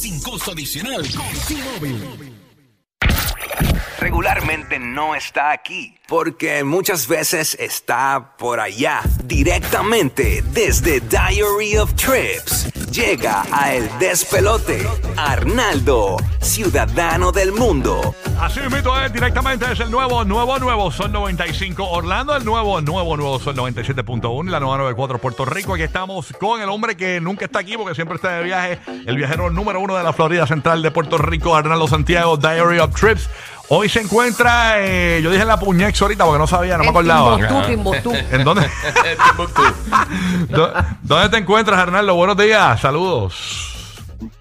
Sin costo adicional con T-Mobile. Regularmente no está aquí, porque muchas veces está por allá, directamente desde Diary of Trips. Llega a El Despelote, Arnaldo, ciudadano del mundo. Así mismo es, directamente desde el nuevo, nuevo, nuevo Sol 95 Orlando, el nuevo, nuevo, nuevo Sol 97.1 y la nueva 94 Puerto Rico. Aquí estamos con el hombre que nunca está aquí porque siempre está de viaje, el viajero número uno de la Florida Central de Puerto Rico, Arnaldo Santiago, Diary of Trips. Hoy se encuentra, eh, yo dije la Puñex ahorita porque no sabía, no me acordaba. Timbuktu, Timbuktu. ¿En dónde? ¿Dó- ¿Dónde te encuentras, Arnaldo? Buenos días, saludos.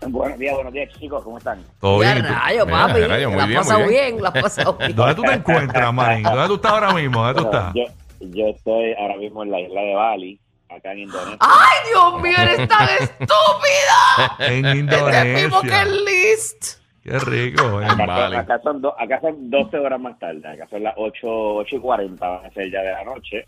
Buenos días, buenos días, chicos, ¿cómo están? ¿Todo Ya bien? ¿Tú- rayo, Mira, papi. rayo, muy la has bien, pasado bien, bien. la has pasado bien. ¿Dónde tú te encuentras, Marín? ¿Dónde tú estás ahora mismo? ¿Dónde tú estás? Yo, yo estoy ahora mismo en la isla de Bali, acá en Indonesia. ¡Ay, Dios mío, eres tan estúpida! En Este mismo que Indonesia. el list. Qué rico. en Acá, Bali. acá, son do- acá son 12 horas más tarde, acá son las 8, 8 y 40, van a ser ya de la noche.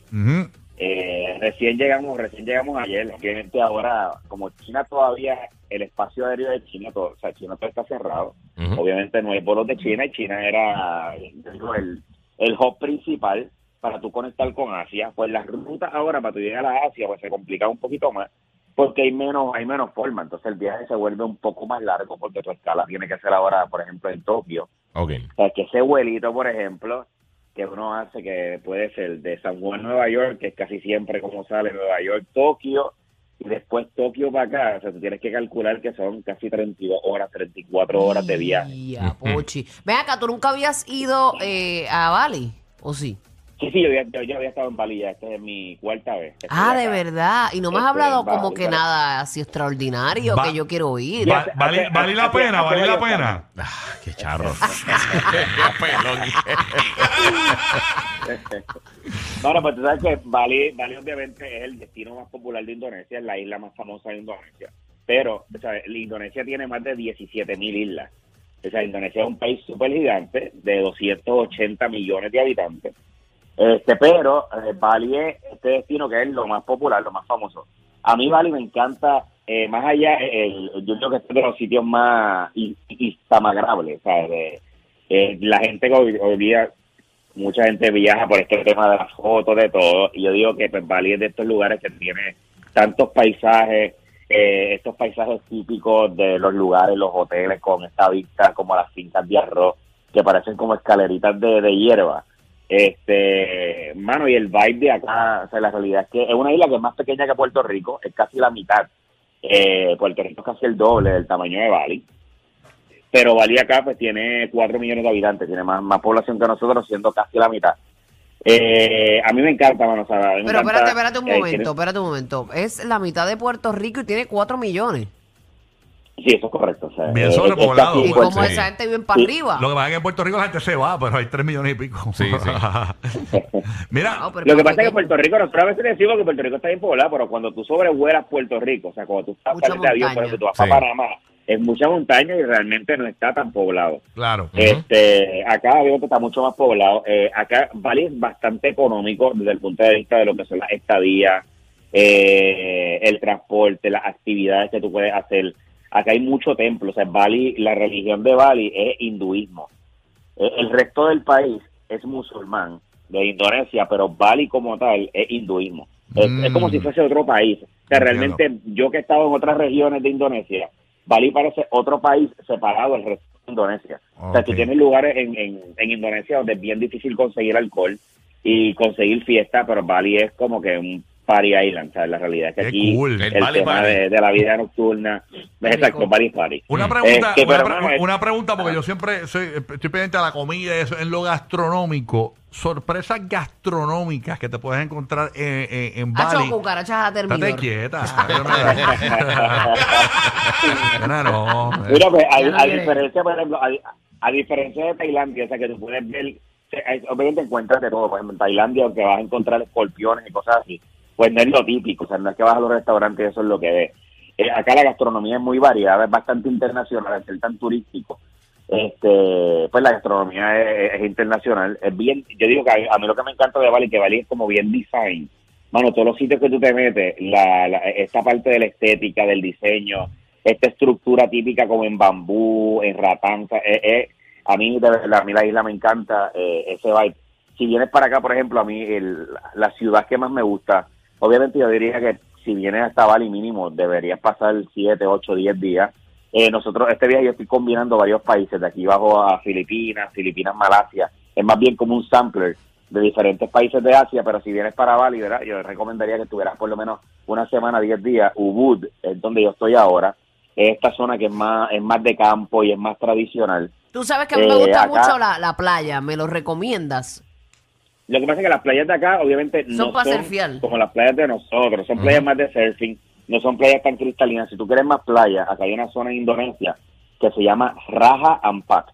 Eh, recién llegamos, recién llegamos ayer, obviamente ahora, como China todavía, el espacio aéreo de China, todo, o sea, China todo está cerrado, obviamente no hay vuelos de China y China era digo, el, el hub principal para tú conectar con Asia, pues las rutas ahora para tú llegar a Asia pues se complica un poquito más porque hay menos hay menos forma, entonces el viaje se vuelve un poco más largo porque tu escala tiene que ser ahora, por ejemplo, en Tokio, Ok. o sea, que ese vuelito, por ejemplo, que uno hace que puede ser de San Juan, Nueva York, que es casi siempre como sale Nueva York, Tokio, y después Tokio para acá, o sea, tú tienes que calcular que son casi 32 horas, 34 horas de viaje. Ya, pochi. Ven acá, ¿tú nunca habías ido eh, a Bali? ¿O sí? Sí, sí, yo había, yo, yo había estado en Bali ya, esta es mi cuarta vez. estoy Ah, de verdad. Y no me has hablado Bali, como que nada así extraordinario Va- que yo quiero. Va- hace- ¿Vale, hace- vale la hace- pena? hace ¿Vale la varios pena? Ah, qué charro. Pelón. Bueno, pues tú sabes que Bali, Bali obviamente es el destino más popular de Indonesia, es la isla más famosa de Indonesia. Pero, o sea, la Indonesia tiene más de 17 mil islas. O sea, Indonesia es un país súper gigante de 280 millones de habitantes. Este, pero eh, Bali es este destino que es lo más popular, lo más famoso. A mí Bali me encanta, eh, más allá, el, yo creo que es de los sitios más in- instamagrables, de- eh, la gente hoy, hoy día mucha gente viaja por este tema de las fotos, de todo, y yo digo que pues, Bali es de estos lugares que tiene tantos paisajes, eh, estos paisajes típicos de los lugares, los hoteles con esta vista, como las fincas de arroz, que parecen como escaleritas de, de hierba. Este, mano, y el vibe de acá, o sea, la realidad es que es una isla que es más pequeña que Puerto Rico, es casi la mitad. Eh, Puerto Rico es casi el doble del tamaño de Bali pero Bali acá pues tiene 4 millones de habitantes, tiene más, más población que nosotros, siendo casi la mitad. Eh, a mí me encanta, mano, o sea, me Pero encanta, espérate, espérate un eh, momento, tiene- espérate un momento. Es la mitad de Puerto Rico y tiene 4 millones. Sí, eso es correcto. O sea, Bien eh, sobrepoblado, es casi ¿Y pues, cómo sí. esa gente vive para arriba? Lo que pasa es que en Puerto Rico la gente se va, pero hay 3 millones y pico. Sí, Mira, No, Lo que pasa es que. Puerto Rico, nosotros a veces decimos que Puerto Rico está bien poblado, pero cuando tú sobrevuelas Puerto Rico, o sea, cuando tú estás sales de avión, por ejemplo, tú vas Sí. para Panamá, es mucha montaña y realmente no está tan poblado. claro. Este, acá obviamente está mucho más poblado. Eh, acá Bali es bastante económico desde el punto de vista de lo que son las estadías, eh, el transporte, las actividades que tú puedes hacer. Acá hay mucho templo. O sea, Bali, la religión de Bali es hinduismo. El resto del país es musulmán de Indonesia, pero Bali como tal es hinduismo. Es, Mm. es como si fuese otro país. O sea, realmente yo que he estado en otras regiones de Indonesia, Bali parece otro país separado del resto de Indonesia. O sea, tú tienes lugares en, en, en Indonesia donde es bien difícil conseguir alcohol y conseguir fiesta, pero Bali es como que un Party Island, ¿sabes? La realidad es que Qué aquí cool. el, El Bali tema Party. de, de la vida nocturna, exacto, Bali Party. Una pregunta, Este, una, pre- mano, es- una pregunta, porque yo siempre soy, estoy pendiente a la comida y eso. En lo gastronómico, sorpresas gastronómicas que te puedes encontrar en, en, en Hacho, Bali. cucarachas a Estate terminar. quieta. Nena, no. Mira, pues, a, no a diferencia, por ejemplo, a, a diferencia de Tailandia, o sea, que tú puedes ver, obviamente encuentras de todo, por ejemplo, en Tailandia, que vas a encontrar escorpiones y cosas así, pues no es lo típico, o sea, no es que vas a los restaurantes y eso es lo que ves. Eh, acá la gastronomía es muy variada, es bastante internacional, al ser tan turístico. Este, pues la gastronomía es, internacional, es bien, yo digo que a, mí lo que me encanta de Bali, que Bali es como bien design, mano, todos los sitios que tú te metes, la, la- esta parte de la estética, del diseño, esta estructura típica como en bambú, en sea, eh, eh, a mí de a mí la isla me encanta eh, ese vibe. Si vienes para acá, por ejemplo, a mí el, la ciudad que más me gusta, obviamente yo diría que si vienes hasta Bali mínimo deberías pasar 7, 8, 10 días. Eh, nosotros, este viaje yo estoy combinando varios países, de aquí bajo a Filipinas, Filipinas, Malasia, es más bien como un sampler de diferentes países de Asia, pero si vienes para Bali, ¿verdad? yo recomendaría que estuvieras por lo menos una semana, 10 días. Ubud es donde yo estoy ahora, es esta zona que es más, es más de campo y es más tradicional. Tú sabes que a mí me Eh, gusta acá- mucho la, la playa. ¿Me lo recomiendas? Lo que pasa es que las playas de acá, obviamente, Son no son surfear. como las playas de nosotros, son playas más de surfing, no son playas tan cristalinas. Si tú quieres más playas, acá hay una zona en Indonesia que se llama Raja Ampat.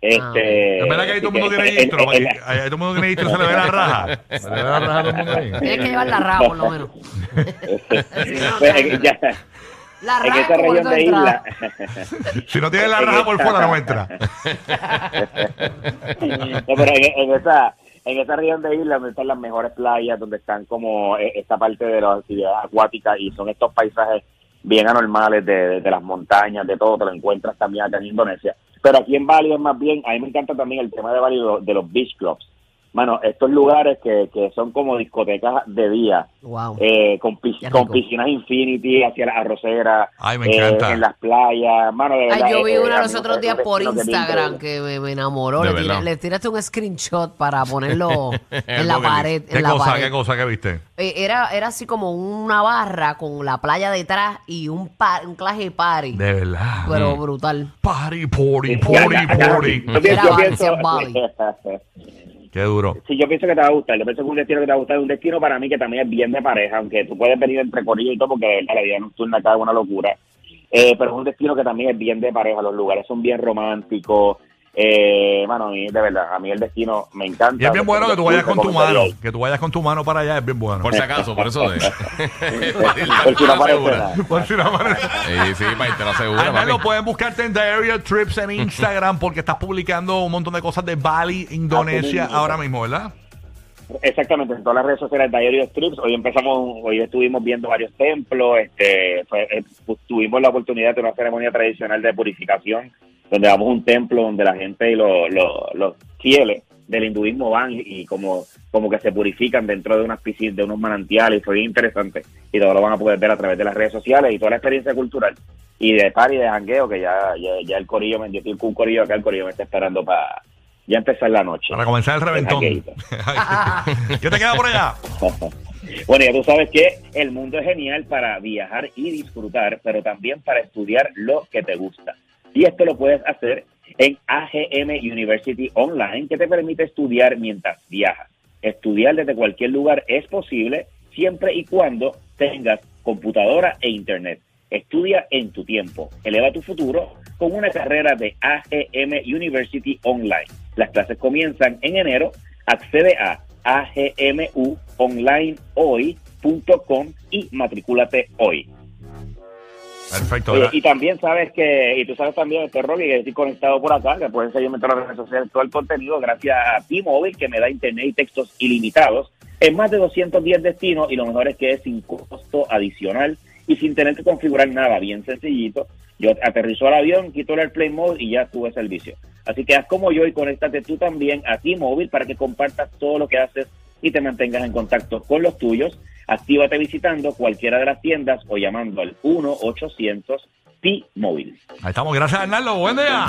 Este, Es verdad que ahí todo el mundo tiene en- distro. en- Ahí, en- ahí todo el mundo tiene distro, se le ve la raja. Se le ve la raja a todo el mundo ahí. Tienes que llevar la raja, por lo menos. pues, en- ya- La en raja esa es como región de isla. Si no tiene la raja por fuera, no entra. No, pero en, en esa en esa región de isla donde están las mejores playas, donde están como eh, esta parte de las actividades acuáticas y son estos paisajes bien anormales de, de- las montañas, de todo, te lo encuentras también acá en Indonesia. Pero aquí en Bali es más bien, a mí me encanta también el tema de Bali de los beach clubs. Mano, estos lugares que, que son como discotecas de día, Wow. eh, con, pis- Qué con piscinas infinity hacia las arroceras, Ay, me eh, encanta. en las playas, mano, de verdad. Ay, yo vi eh, mí los otros días por Instagram que me, me enamoró. Le, verdad. le tiraste un screenshot para ponerlo en la pared. ¿Qué En la cosa, pared. qué cosa que viste? Eh, Era, era así como una barra con la playa detrás y un, pa- un clase party. De verdad. Pero brutal. Party, party, party, party. yo pienso- Qué duro. Sí, yo pienso que te va a gustar. Yo pienso que un destino que te va a gustar. Es un destino para mí que también es bien de pareja, aunque tú puedes venir entre corillo y todo, porque la vida nocturna acá es una locura. Eh, pero es un destino que también es bien de pareja. Los lugares son bien románticos. Eh, mano, a mí, de verdad, a mí el destino me encanta. Y es bien bueno que tú vayas con tu mano. Que tú vayas con tu mano para allá, es bien bueno. Por si acaso, por eso de. Por si no aparece nada. Por si no aparece. Sí, sí, para irte la segura, Arnaldo, papi. pueden buscarte en Diarrhea Trips en Instagram porque estás publicando un montón de cosas de Bali, Indonesia, ahora mismo, ¿verdad? Exactamente, en todas las redes sociales Diario of Trips. Hoy empezamos, hoy estuvimos viendo varios templos, este, fue- eh, pues, tuvimos la oportunidad de una ceremonia tradicional de purificación, donde vamos a un templo donde la gente y los, los, los fieles del hinduismo van y, y como, como que se purifican dentro de unas piscinas, de unos manantiales, fue bien interesante. Y todo lo van a poder ver a través de las redes sociales y toda la experiencia cultural. Y de party, de jangueo, que ya, ya, ya el corillo, me, yo un corillo acá, el corillo me está esperando para ya empezar la noche. Para comenzar el reventón. ¿Qué te queda por allá? Bueno, ya tú sabes que el mundo es genial para viajar y disfrutar, pero también para estudiar lo que te gusta. Y esto lo puedes hacer en AGM University Online, que te permite estudiar mientras viajas. Estudiar desde cualquier lugar es posible siempre y cuando tengas computadora e internet. Estudia en tu tiempo. Eleva tu futuro con una carrera de AGM University Online. Las clases comienzan en enero. Accede a agmuonlinehoy.com y matricúlate hoy. Perfecto. Y también sabes que, y tú sabes también, este Rocky, que estoy conectado por acá, que pueden seguirme en todas las redes sociales, todo el contenido, gracias a T-Mobile, que me da internet y textos ilimitados en más de 210 destinos, y lo mejor es que es sin costo adicional y sin tener que configurar nada, bien sencillito. Yo aterrizo al avión, quito el Airplane Mode y ya tuve servicio. Así que haz como yo y conéctate tú también a T-Mobile para que compartas todo lo que haces y te mantengas en contacto con los tuyos. Actívate visitando cualquiera de las tiendas o llamando al 1-800 T-Mobile. Ahí estamos. Gracias, Arnaldo. Buen día.